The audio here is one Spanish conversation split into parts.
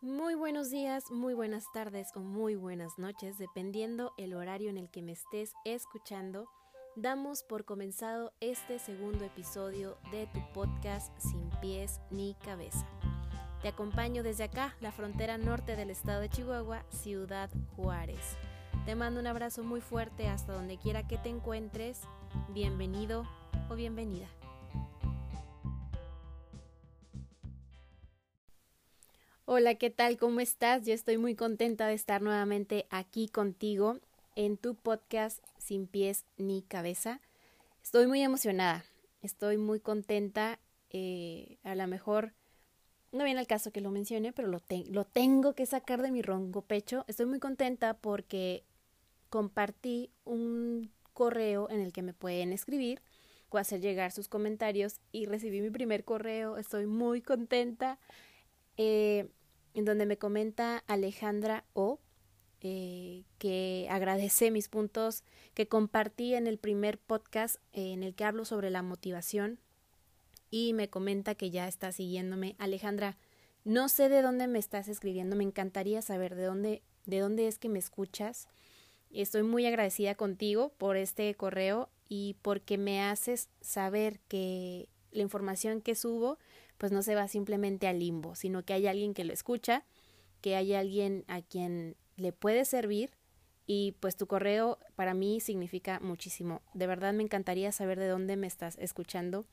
Muy buenos días, muy buenas tardes o muy buenas noches, dependiendo el horario en el que me estés escuchando. Damos por comenzado este segundo episodio de tu podcast Sin pies ni cabeza. Te acompaño desde acá, la frontera norte del estado de Chihuahua, Ciudad Juárez. Te mando un abrazo muy fuerte hasta donde quiera que te encuentres. Bienvenido o bienvenida. Hola, ¿qué tal? ¿Cómo estás? Yo estoy muy contenta de estar nuevamente aquí contigo en tu podcast Sin pies ni cabeza. Estoy muy emocionada, estoy muy contenta. Eh, a lo mejor no viene al caso que lo mencione, pero lo, tengo que sacar de mi ronco pecho. Estoy muy contenta porque compartí un correo en el que me pueden escribir o hacer llegar sus comentarios y recibí mi primer correo. Estoy muy contenta. Eh, en donde me comenta Alejandra O, eh, que agradece mis puntos que compartí en el primer podcast eh, en el que hablo sobre la motivación y me comenta que ya está siguiéndome. Alejandra, no sé de dónde me estás escribiendo, me encantaría saber de dónde, de dónde es que me escuchas. Estoy muy agradecida contigo por este correo y porque me haces saber que la información que subo pues no se va simplemente al limbo, sino que hay alguien que lo escucha, que hay alguien a quien le puede servir y pues tu correo para mí significa muchísimo. De verdad me encantaría saber de dónde me estás escuchando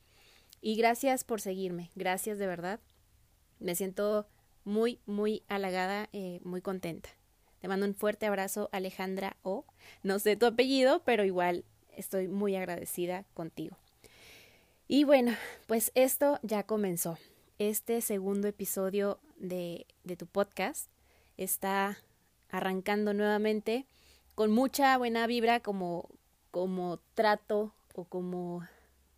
y gracias por seguirme, gracias de verdad. Me siento muy, muy halagada, eh, muy contenta. Te mando un fuerte abrazo, Alejandra O. No sé tu apellido, pero igual estoy muy agradecida contigo. Y bueno, pues esto ya comenzó. Este segundo episodio de, de tu podcast está arrancando nuevamente con mucha buena vibra como, como trato o como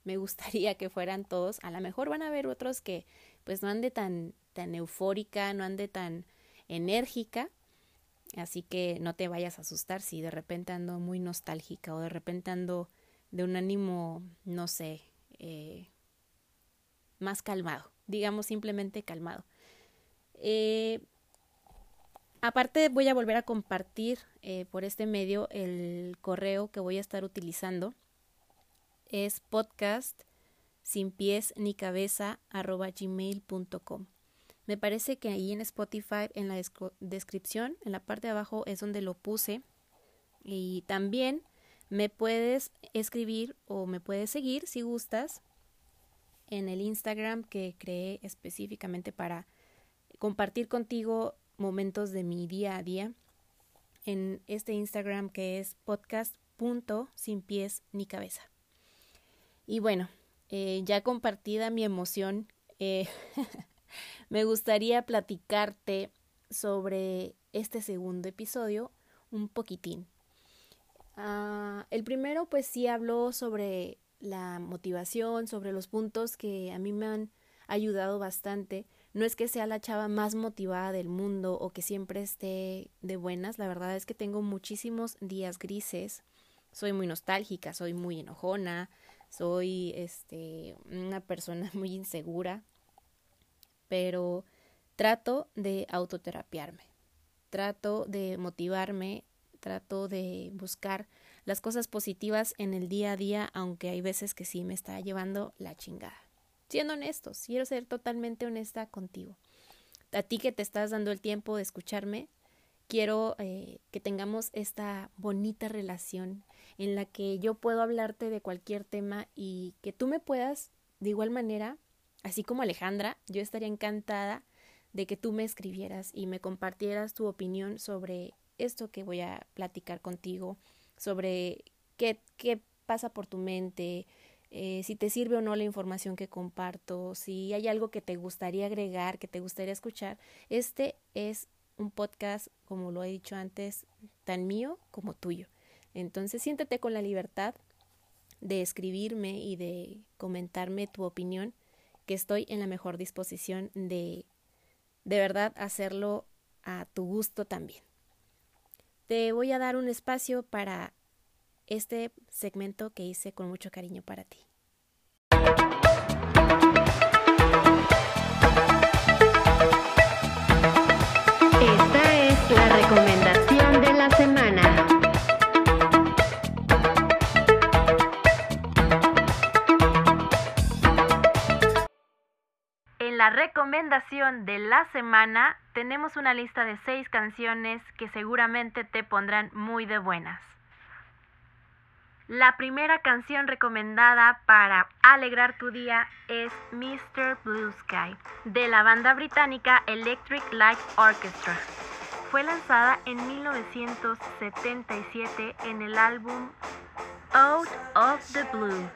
me gustaría que fueran todos. A lo mejor van a haber otros que pues no ande tan, tan eufórica, no ande tan enérgica. Así que no te vayas a asustar si de repente ando muy nostálgica o de repente ando de un ánimo, no sé, eh, más calmado, digamos simplemente calmado. Eh, aparte voy a volver a compartir eh, por este medio el correo que voy a estar utilizando. Es podcast sin pies ni cabeza arroba gmail.com. Me parece que ahí en Spotify, en la descripción, en la parte de abajo es donde lo puse. Y también me puedes escribir o me puedes seguir si gustas en el Instagram que creé específicamente para compartir contigo momentos de mi día a día. En este Instagram que es podcast sin pies ni cabeza. Y bueno, eh, ya compartida mi emoción, eh, me gustaría platicarte sobre este segundo episodio un poquitín. Ah, el primero pues sí habló sobre la motivación, sobre los puntos que a mí me han ayudado bastante. No es que sea la chava más motivada del mundo o que siempre esté de buenas, la verdad es que tengo muchísimos días grises. Soy muy nostálgica, soy muy enojona, soy este una persona muy insegura, pero trato de autoterapiarme. Trato de motivarme trato de buscar las cosas positivas en el día a día, aunque hay veces que sí me está llevando la chingada. Siendo honestos, quiero ser totalmente honesta contigo. A ti que te estás dando el tiempo de escucharme, quiero eh, que tengamos esta bonita relación en la que yo puedo hablarte de cualquier tema y que tú me puedas, de igual manera, así como Alejandra, yo estaría encantada de que tú me escribieras y me compartieras tu opinión sobre esto que voy a platicar contigo sobre qué, qué pasa por tu mente, eh, si te sirve o no la información que comparto, si hay algo que te gustaría agregar, que te gustaría escuchar. Este es un podcast, como lo he dicho antes, tan mío como tuyo. Entonces siéntete con la libertad de escribirme y de comentarme tu opinión, que estoy en la mejor disposición de de verdad hacerlo a tu gusto también. Te voy a dar un espacio para este segmento que hice con mucho cariño para ti. La semana, tenemos una lista de seis canciones que seguramente te pondrán muy de buenas. La primera canción recomendada para alegrar tu día es Mr. Blue Sky de la banda británica Electric Light Orchestra. Fue lanzada en 1977 en el álbum Out of the Blue.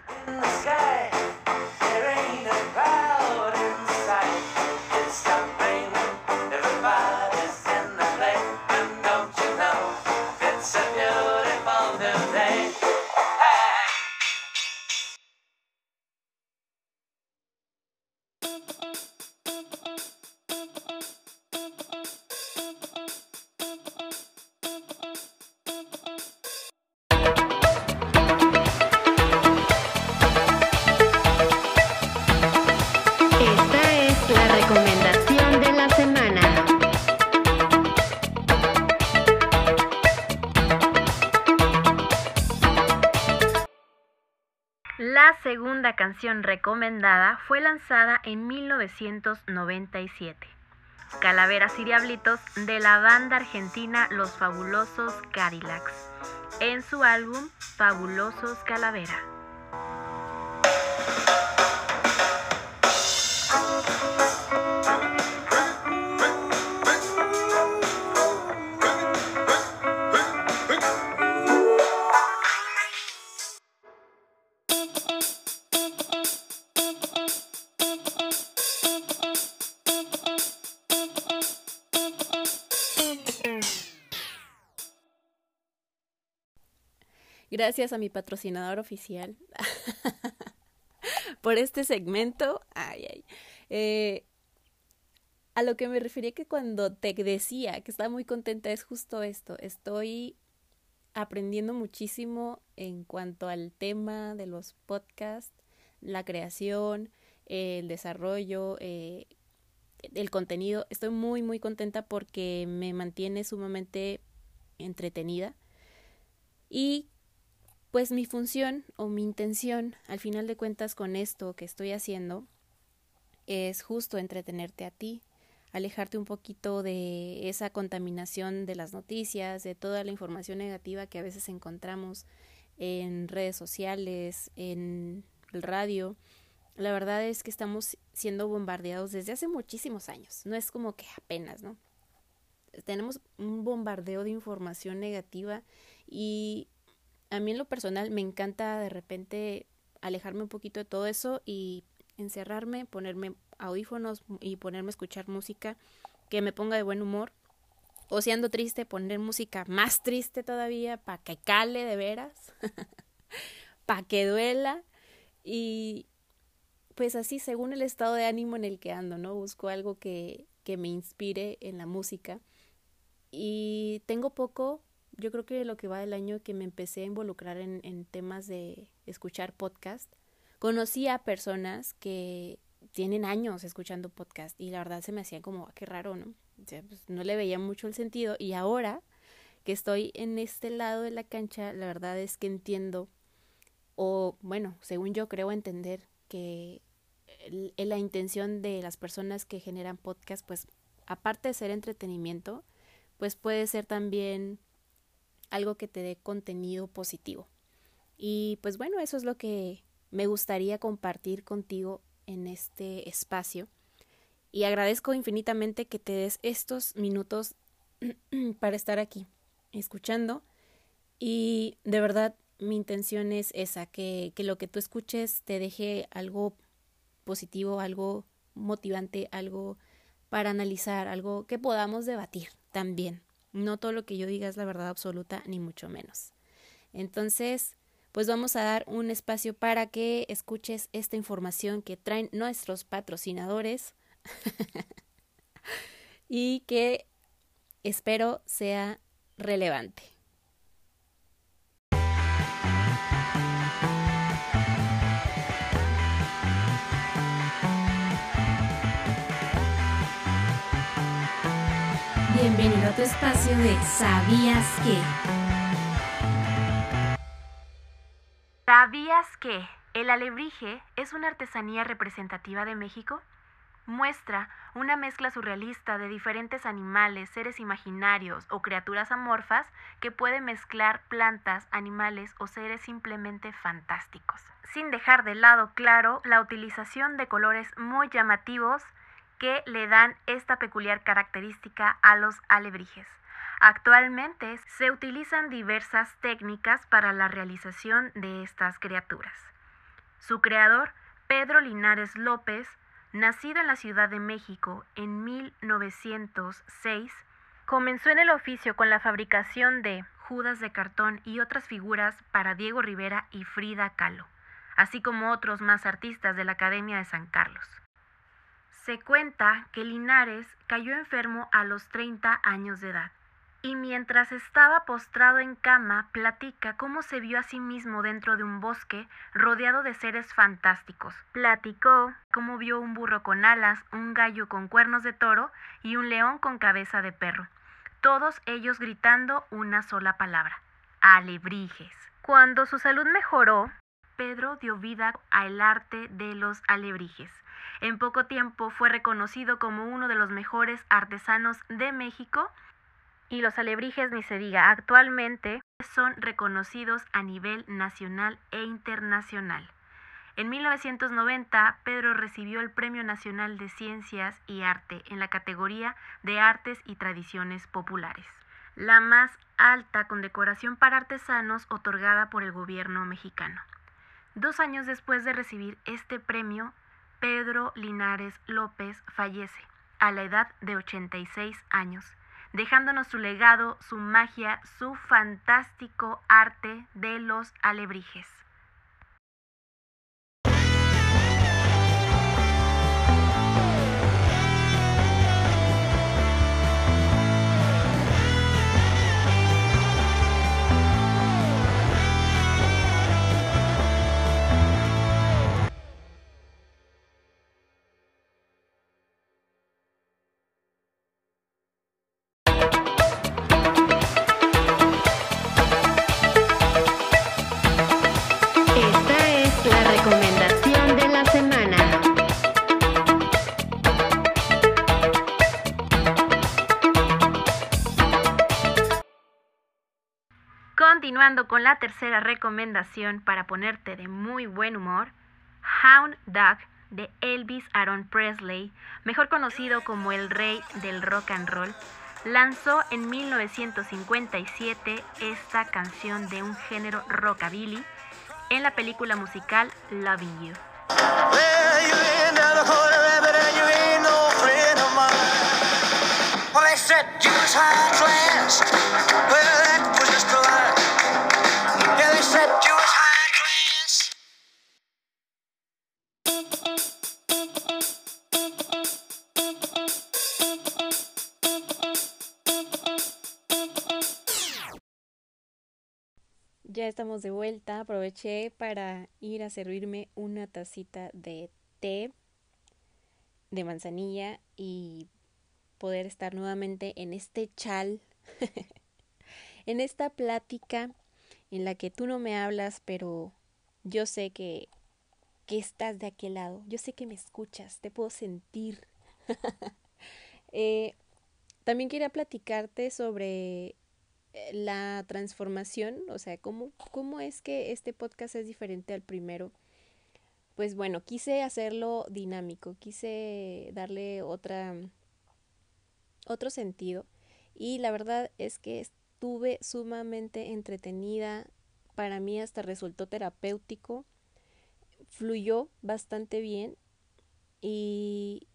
Canción recomendada fue lanzada en 1997. Calaveras y Diablitos de la banda argentina Los Fabulosos Cadillacs, en su álbum Fabulosos Calavera. Gracias a mi patrocinador oficial por este segmento. Ay, ay. Eh, a lo que me refería que cuando te decía que estaba muy contenta es justo esto. Estoy aprendiendo muchísimo en cuanto al tema de los podcasts, la creación, el desarrollo, eh, el contenido. Estoy muy, muy contenta porque me mantiene sumamente entretenida. Y pues mi función o mi intención, al final de cuentas, con esto que estoy haciendo, es justo entretenerte a ti, alejarte un poquito de esa contaminación de las noticias, de toda la información negativa que a veces encontramos en redes sociales, en el radio. La verdad es que estamos siendo bombardeados desde hace muchísimos años. No es como que apenas, ¿no? Tenemos un bombardeo de información negativa y a mí en lo personal me encanta de repente alejarme un poquito de todo eso y encerrarme, ponerme audífonos y ponerme a escuchar música que me ponga de buen humor. O si ando triste, poner música más triste todavía para que cale de veras, para que duela. Y pues así, según el estado de ánimo en el que ando, ¿no? Busco algo que, que me inspire en la música. Y tengo poco yo creo que lo que va del año que me empecé a involucrar en, en temas de escuchar podcast, conocí a personas que tienen años escuchando podcast y la verdad se me hacía como, ah, qué raro, ¿no? Pues, no le veía mucho el sentido y ahora que estoy en este lado de la cancha, la verdad es que entiendo, o bueno, según yo creo entender que la intención de las personas que generan podcast, pues aparte de ser entretenimiento, pues puede ser también algo que te dé contenido positivo. Y pues bueno, eso es lo que me gustaría compartir contigo en este espacio. Y agradezco infinitamente que te des estos minutos para estar aquí, escuchando. Y de verdad, mi intención es esa, que, que lo que tú escuches te deje algo positivo, algo motivante, algo para analizar, algo que podamos debatir también. No todo lo que yo diga es la verdad absoluta, ni mucho menos. Entonces, pues vamos a dar un espacio para que escuches esta información que traen nuestros patrocinadores y que espero sea relevante. Bienvenido a tu espacio de ¿Sabías qué? ¿Sabías que el alebrije es una artesanía representativa de México? muestra una mezcla surrealista de diferentes animales, seres imaginarios o criaturas amorfas que puede mezclar plantas, animales o seres simplemente fantásticos, sin dejar de lado claro la utilización de colores muy llamativos que le dan esta peculiar característica a los alebrijes. Actualmente se utilizan diversas técnicas para la realización de estas criaturas. Su creador, Pedro Linares López, nacido en la Ciudad de México en 1906, comenzó en el oficio con la fabricación de Judas de cartón y otras figuras para Diego Rivera y Frida Kahlo, así como otros más artistas de la Academia de San Carlos. Se cuenta que Linares cayó enfermo a los 30 años de edad y mientras estaba postrado en cama platica cómo se vio a sí mismo dentro de un bosque rodeado de seres fantásticos. Platicó cómo vio un burro con alas, un gallo con cuernos de toro y un león con cabeza de perro, todos ellos gritando una sola palabra, alebrijes. Cuando su salud mejoró, Pedro dio vida al arte de los alebrijes. En poco tiempo fue reconocido como uno de los mejores artesanos de México y los alebrijes ni se diga, actualmente son reconocidos a nivel nacional e internacional. En 1990, Pedro recibió el Premio Nacional de Ciencias y Arte en la categoría de Artes y Tradiciones Populares, la más alta condecoración para artesanos otorgada por el gobierno mexicano. Dos años después de recibir este premio, Pedro Linares López fallece a la edad de 86 años dejándonos su legado, su magia, su fantástico arte de los alebrijes. Continuando con la tercera recomendación para ponerte de muy buen humor, Hound Dog de Elvis Aaron Presley, mejor conocido como el rey del rock and roll, lanzó en 1957 esta canción de un género rockabilly en la película musical Loving You. Estamos de vuelta. Aproveché para ir a servirme una tacita de té de manzanilla y poder estar nuevamente en este chal, en esta plática en la que tú no me hablas, pero yo sé que, que estás de aquel lado, yo sé que me escuchas, te puedo sentir. eh, también quería platicarte sobre la transformación, o sea, cómo, cómo es que este podcast es diferente al primero. Pues bueno, quise hacerlo dinámico, quise darle otra otro sentido y la verdad es que estuve sumamente entretenida, para mí hasta resultó terapéutico, fluyó bastante bien y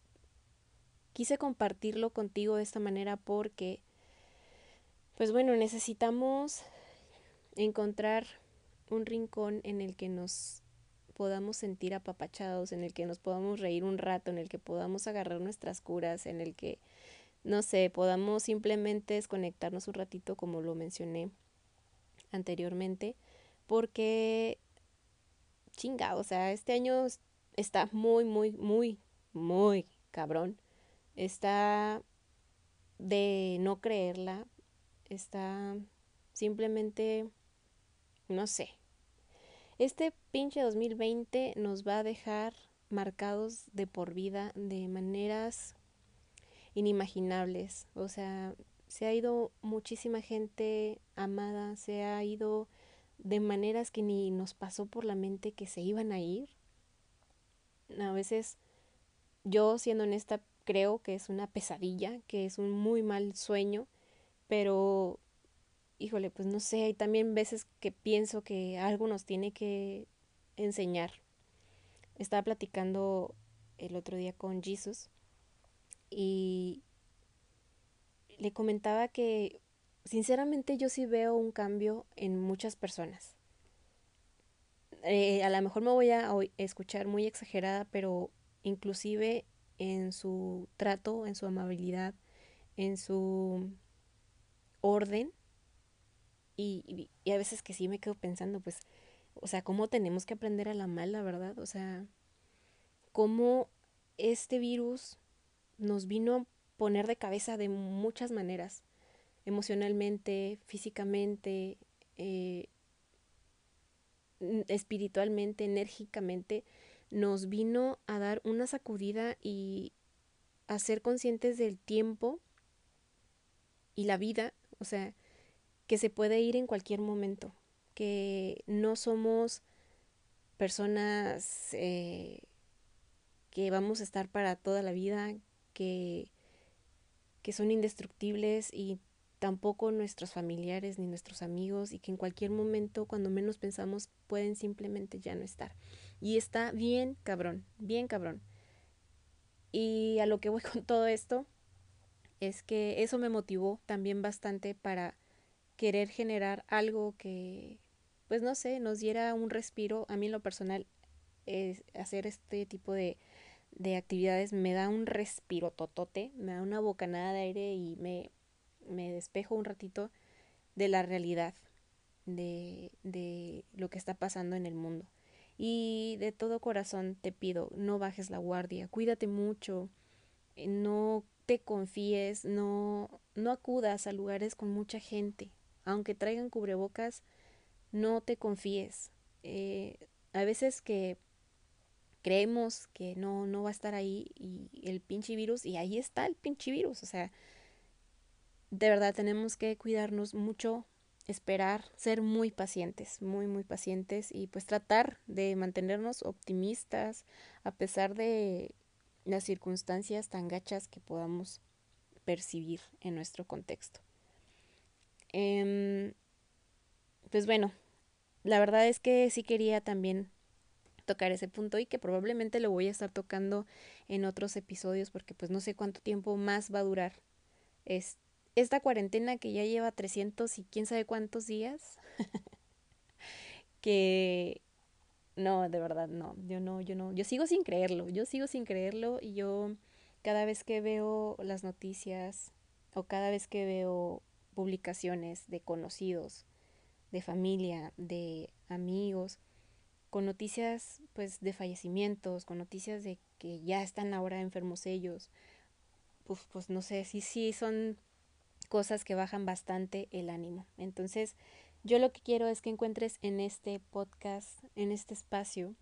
quise compartirlo contigo de esta manera porque pues bueno, necesitamos encontrar un rincón en el que nos podamos sentir apapachados, en el que nos podamos reír un rato, en el que podamos agarrar nuestras curas, en el que, no sé, podamos simplemente desconectarnos un ratito, como lo mencioné anteriormente, porque chinga, o sea, este año está muy, muy, muy, muy cabrón. Está de no creerla, está simplemente, no sé. Este pinche 2020 nos va a dejar marcados de por vida de maneras inimaginables. O sea, se ha ido muchísima gente amada, se ha ido de maneras que ni nos pasó por la mente que se iban a ir. A veces yo, siendo honesta, creo que es una pesadilla, que es un muy mal sueño, pero híjole, pues no sé, hay también veces que pienso que algo nos tiene que enseñar. Estaba platicando el otro día con Jesus y le comentaba que sinceramente yo sí veo un cambio en muchas personas. Eh, a lo mejor me voy a escuchar muy exagerada, pero inclusive en su trato, en su amabilidad, en su orden. Y, a veces que sí me quedo pensando, pues, o sea, cómo tenemos que aprender a la mala, ¿verdad? O sea, cómo este virus nos vino a poner de cabeza de muchas maneras, emocionalmente, físicamente, eh, espiritualmente, enérgicamente, nos vino a dar una sacudida y a ser conscientes del tiempo y la vida, o sea, que se puede ir en cualquier momento, que no somos personas eh, que vamos a estar para toda la vida, que, que son indestructibles y tampoco nuestros familiares ni nuestros amigos y que en cualquier momento, cuando menos pensamos, pueden simplemente ya no estar. Y está bien cabrón, bien cabrón. Y a lo que voy con todo esto es que eso me motivó también bastante para querer generar algo que, pues no sé, nos diera un respiro. A mí en lo personal, es hacer este tipo de, de actividades me da un respiro totote, me da una bocanada de aire y me, me despejo un ratito de la realidad, de, de lo que está pasando en el mundo. Y de todo corazón te pido, no bajes la guardia, cuídate mucho, eh, no te confíes, no, no acudas a lugares con mucha gente. Aunque traigan cubrebocas, no te confíes. Eh, a veces que creemos que no, no va a estar ahí y el pinche virus, y ahí está el pinche virus. O sea, de verdad tenemos que cuidarnos mucho esperar, ser muy pacientes, muy, muy pacientes y pues tratar de mantenernos optimistas a pesar de las circunstancias tan gachas que podamos percibir en nuestro contexto. Em, pues bueno, la verdad es que sí quería también tocar ese punto y que probablemente lo voy a estar tocando en otros episodios porque pues no sé cuánto tiempo más va a durar este esta cuarentena que ya lleva 300 y quién sabe cuántos días, que no, de verdad no, yo no, yo no, yo sigo sin creerlo, yo sigo sin creerlo y yo cada vez que veo las noticias o cada vez que veo publicaciones de conocidos, de familia, de amigos, con noticias pues de fallecimientos, con noticias de que ya están ahora enfermos ellos, pues, pues no sé, si sí son cosas que bajan bastante el ánimo. Entonces, yo lo que quiero es que encuentres en este podcast, en este espacio,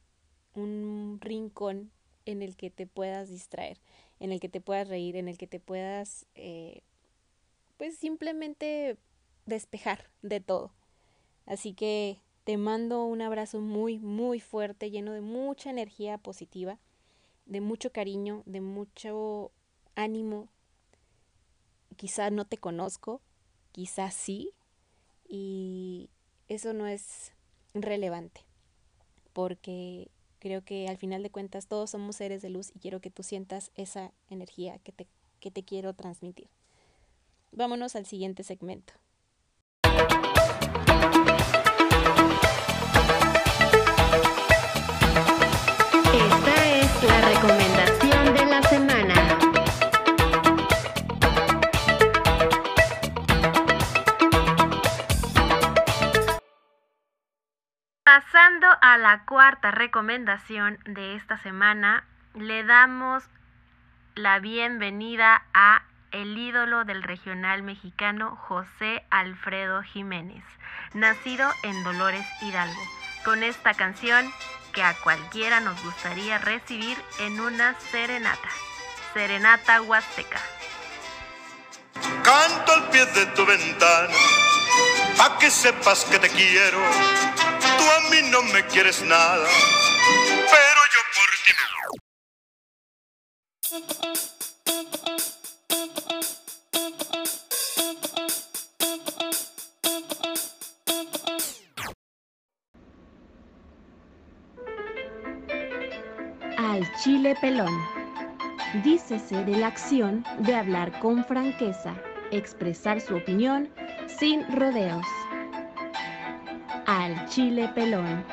un rincón en el que te puedas distraer, en el que te puedas reír, en el que te puedas, eh, pues simplemente despejar de todo. Así que te mando un abrazo muy, muy fuerte, lleno de mucha energía positiva, de mucho cariño, de mucho ánimo, quizá no te conozco, quizá sí, y eso no es relevante, porque creo que al final de cuentas todos somos seres de luz y quiero que tú sientas esa energía que te, que te quiero transmitir. Vámonos al siguiente segmento. Pasando a la cuarta recomendación de esta semana, le damos la bienvenida a el ídolo del regional mexicano José Alfredo Jiménez, nacido en Dolores Hidalgo, con esta canción que a cualquiera nos gustaría recibir en una serenata. Serenata Huasteca. Canto al pie de tu ventana, pa' que sepas que te quiero. A mí no me quieres nada, pero yo por ti. Al chile pelón. Dícese de la acción de hablar con franqueza, expresar su opinión sin rodeos. Al chile pelón.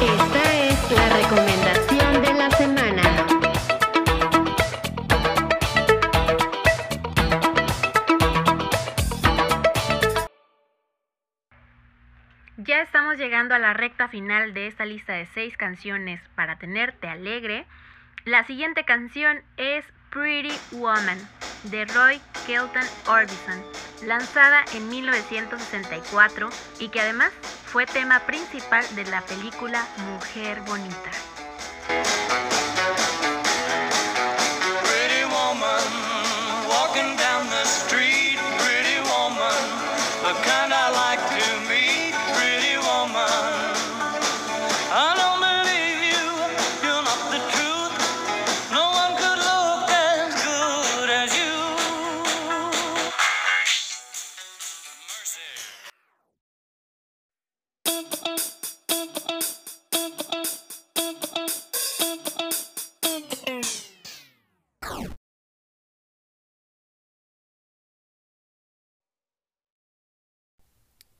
Esta es la recomendación de la semana. Ya estamos llegando a la recta final de esta lista de seis canciones para tenerte alegre. La siguiente canción es Pretty Woman de Roy Kelton Orbison, lanzada en 1964 y que además fue tema principal de la película Mujer Bonita.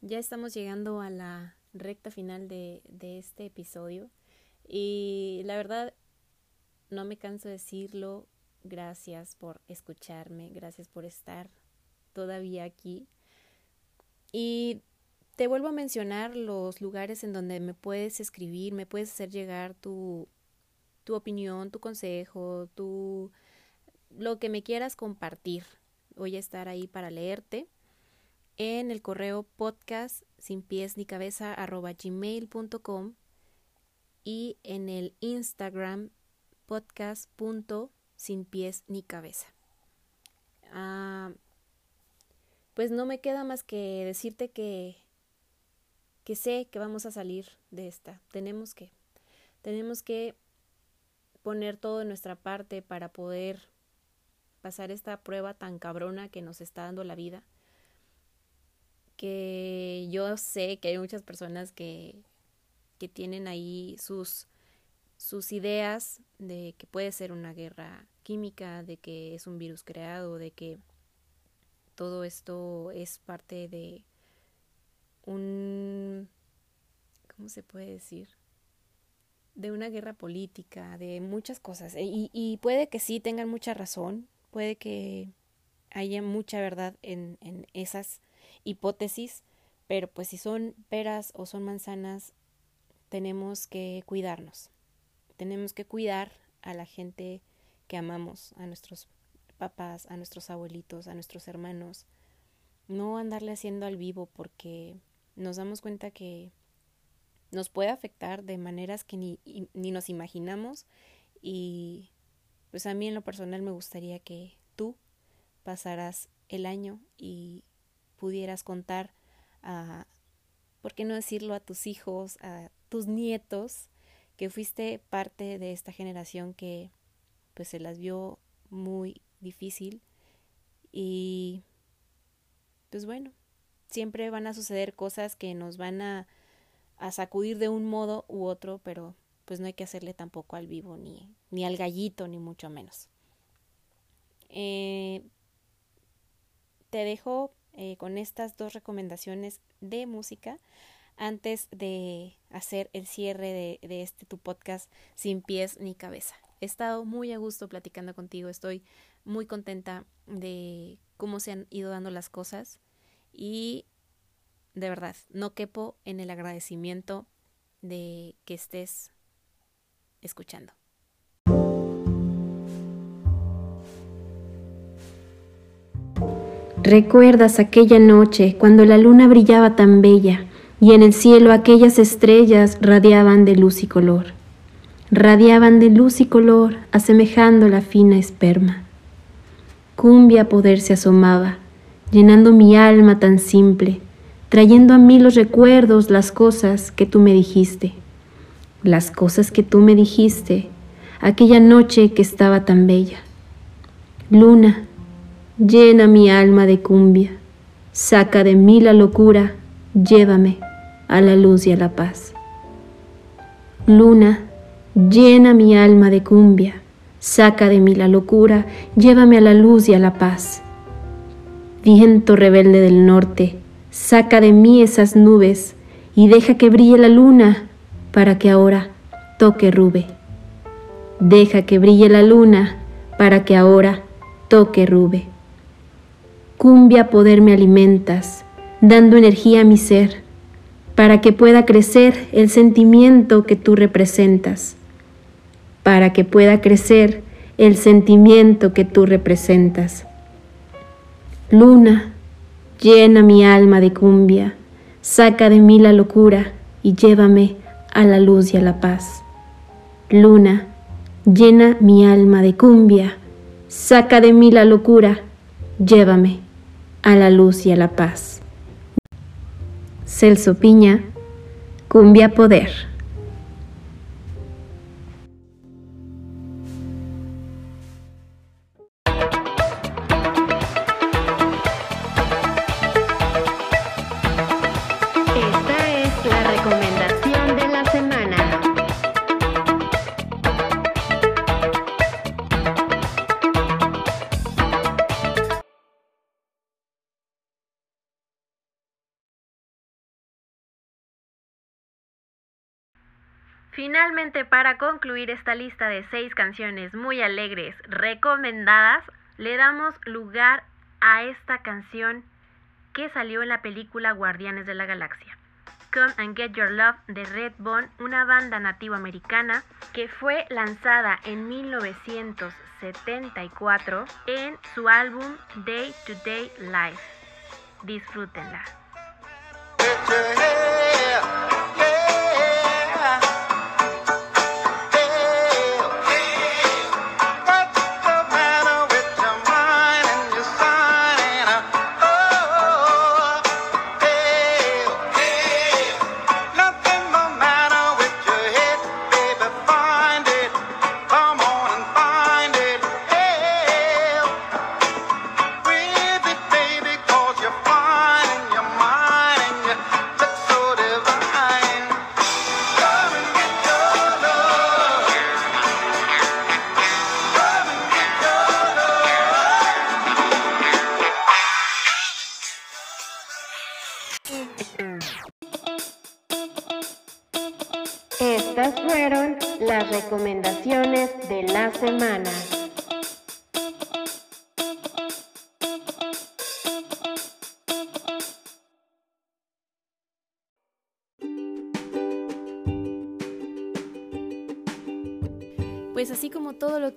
Ya estamos llegando a la recta final de, este episodio y la verdad no me canso de decirlo, gracias por escucharme, gracias por estar todavía aquí y te vuelvo a mencionar los lugares en donde me puedes escribir, me puedes hacer llegar tu, tu opinión, tu consejo, tu lo que me quieras compartir. Voy a estar ahí para leerte en el correo podcast sin pies ni cabeza arroba gmail.com y en el Instagram podcast sin pies ni cabeza. Ah, pues no me queda más que decirte que que sé que vamos a salir de esta. Tenemos que tenemos que poner todo de nuestra parte para poder pasar esta prueba tan cabrona que nos está dando la vida que yo sé que hay muchas personas que, que tienen ahí sus, sus ideas de que puede ser una guerra química, de que es un virus creado, de que todo esto es parte de un, ¿cómo se puede decir? De una guerra política, de muchas cosas. Y, y puede que sí tengan mucha razón, puede que haya mucha verdad en, en esas hipótesis, pero pues si son peras o son manzanas, tenemos que cuidarnos. Tenemos que cuidar a la gente que amamos, a nuestros papás, a nuestros abuelitos, a nuestros hermanos. No andarle haciendo al vivo porque nos damos cuenta que nos puede afectar de maneras que ni, ni nos imaginamos y pues a mí en lo personal me gustaría que tú pasaras el año y pudieras contar a, ¿por qué no decirlo a tus hijos, a tus nietos, que fuiste parte de esta generación que pues se las vio muy difícil y pues bueno, siempre van a suceder cosas que nos van a, a sacudir de un modo u otro, pero pues no hay que hacerle tampoco al vivo ni, ni al gallito, ni mucho menos. Eh, te dejo eh, con estas dos recomendaciones de música antes de hacer el cierre de, de este tu podcast sin pies ni cabeza. He estado muy a gusto platicando contigo, estoy muy contenta de cómo se han ido dando las cosas y de verdad, no quepo en el agradecimiento de que estés escuchando. Recuerdas aquella noche cuando la luna brillaba tan bella y en el cielo aquellas estrellas radiaban de luz y color. Radiaban de luz y color, asemejando la fina esperma. Cumbia poder se asomaba, llenando mi alma tan simple, trayendo a mí los recuerdos, las cosas que tú me dijiste, las cosas que tú me dijiste, aquella noche que estaba tan bella. Luna, llena mi alma de cumbia, saca de mí la locura, llévame a la luz y a la paz. Luna, llena mi alma de cumbia, saca de mí la locura, llévame a la luz y a la paz. Viento rebelde del norte, saca de mí esas nubes y deja que brille la luna para que ahora toque rube. Deja que brille la luna para que ahora toque rube. Cumbia poder me alimentas, dando energía a mi ser, para que pueda crecer el sentimiento que tú representas, para que pueda crecer el sentimiento que tú representas. Luna, llena mi alma de cumbia, saca de mí la locura y llévame a la luz y a la paz. Luna, llena mi alma de cumbia, saca de mí la locura, llévame a la luz y a la paz. Celso Piña, Cumbia Poder. Finalmente, para concluir esta lista de seis canciones muy alegres recomendadas, le damos lugar a esta canción que salió en la película Guardianes de la Galaxia. Come and Get Your Love de Redbone, una banda nativoamericana que fue lanzada en 1974 en su álbum Day to Day Life. Disfrútenla.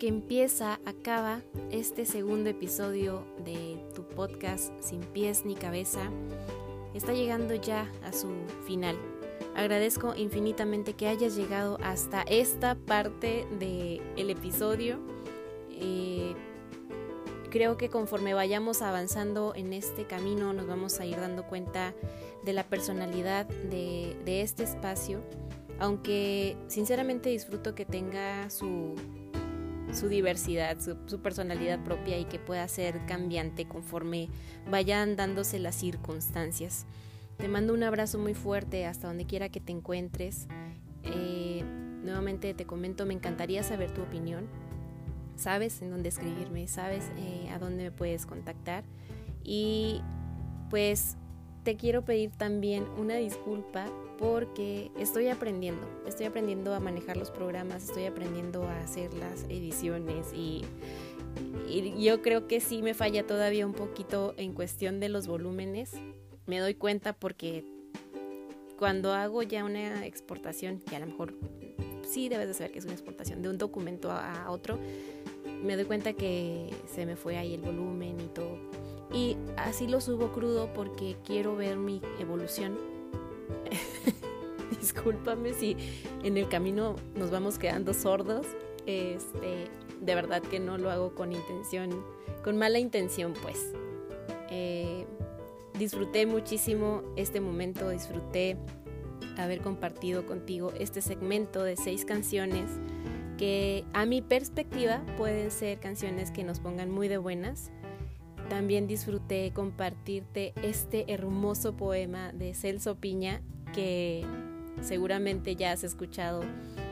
Que empieza, acaba este segundo episodio de tu podcast Sin pies ni cabeza, está llegando ya a su final. Agradezco infinitamente que hayas llegado hasta esta parte del episodio. Eh, creo que conforme vayamos avanzando en este camino nos vamos a ir dando cuenta de la personalidad de, de este espacio aunque sinceramente disfruto que tenga su, su diversidad, su, personalidad propia y que pueda ser cambiante conforme vayan dándose las circunstancias. Te mando un abrazo muy fuerte hasta donde quiera que te encuentres. Eh, nuevamente te comento, me encantaría saber tu opinión. Sabes en dónde escribirme, sabes eh, a dónde me puedes contactar. Y pues te quiero pedir también una disculpa porque estoy aprendiendo, estoy aprendiendo a manejar los programas, estoy aprendiendo a hacer las ediciones y, y, yo creo que sí me falla todavía un poquito en cuestión de los volúmenes. Me doy cuenta porque cuando hago ya una exportación, que a lo mejor sí debes de saber que es una exportación de un documento a, a otro, me doy cuenta que se me fue ahí el volumen y todo Y así lo subo crudo porque quiero ver mi evolución. Discúlpame si en el camino nos vamos quedando sordos. Este, de verdad que no lo hago con intención, con mala intención, pues. Eh, disfruté muchísimo este momento, disfruté haber compartido contigo este segmento de seis canciones que a mi perspectiva pueden ser canciones que nos pongan muy de buenas. También disfruté compartirte este hermoso poema de Celso Piña que seguramente ya has escuchado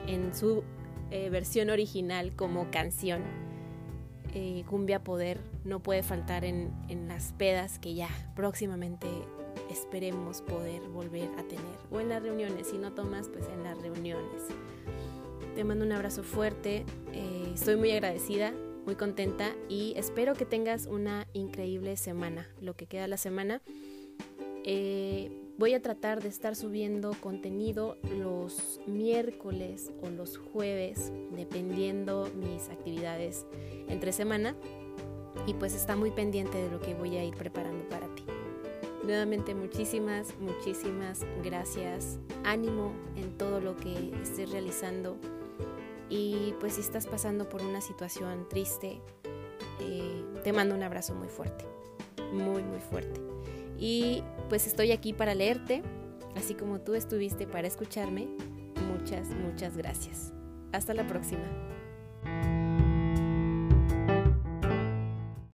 en su eh, versión original como canción. Eh, Cumbia Poder no puede faltar en, en las pedas que ya próximamente esperemos poder volver a tener. O en las reuniones, si no tomas, pues en las reuniones. Te mando un abrazo fuerte, eh, estoy muy agradecida, muy contenta y espero que tengas una increíble semana, lo que queda la semana. Eh, voy a tratar de estar subiendo contenido los miércoles o los jueves, dependiendo mis actividades entre semana. Y pues está muy pendiente de lo que voy a ir preparando para ti. Nuevamente muchísimas, muchísimas gracias. Ánimo en todo lo que estés realizando. Y pues si estás pasando por una situación triste, eh, te mando un abrazo muy fuerte. Muy, muy fuerte. Y pues estoy aquí para leerte, así como tú estuviste para escucharme. Muchas, muchas gracias. Hasta la próxima.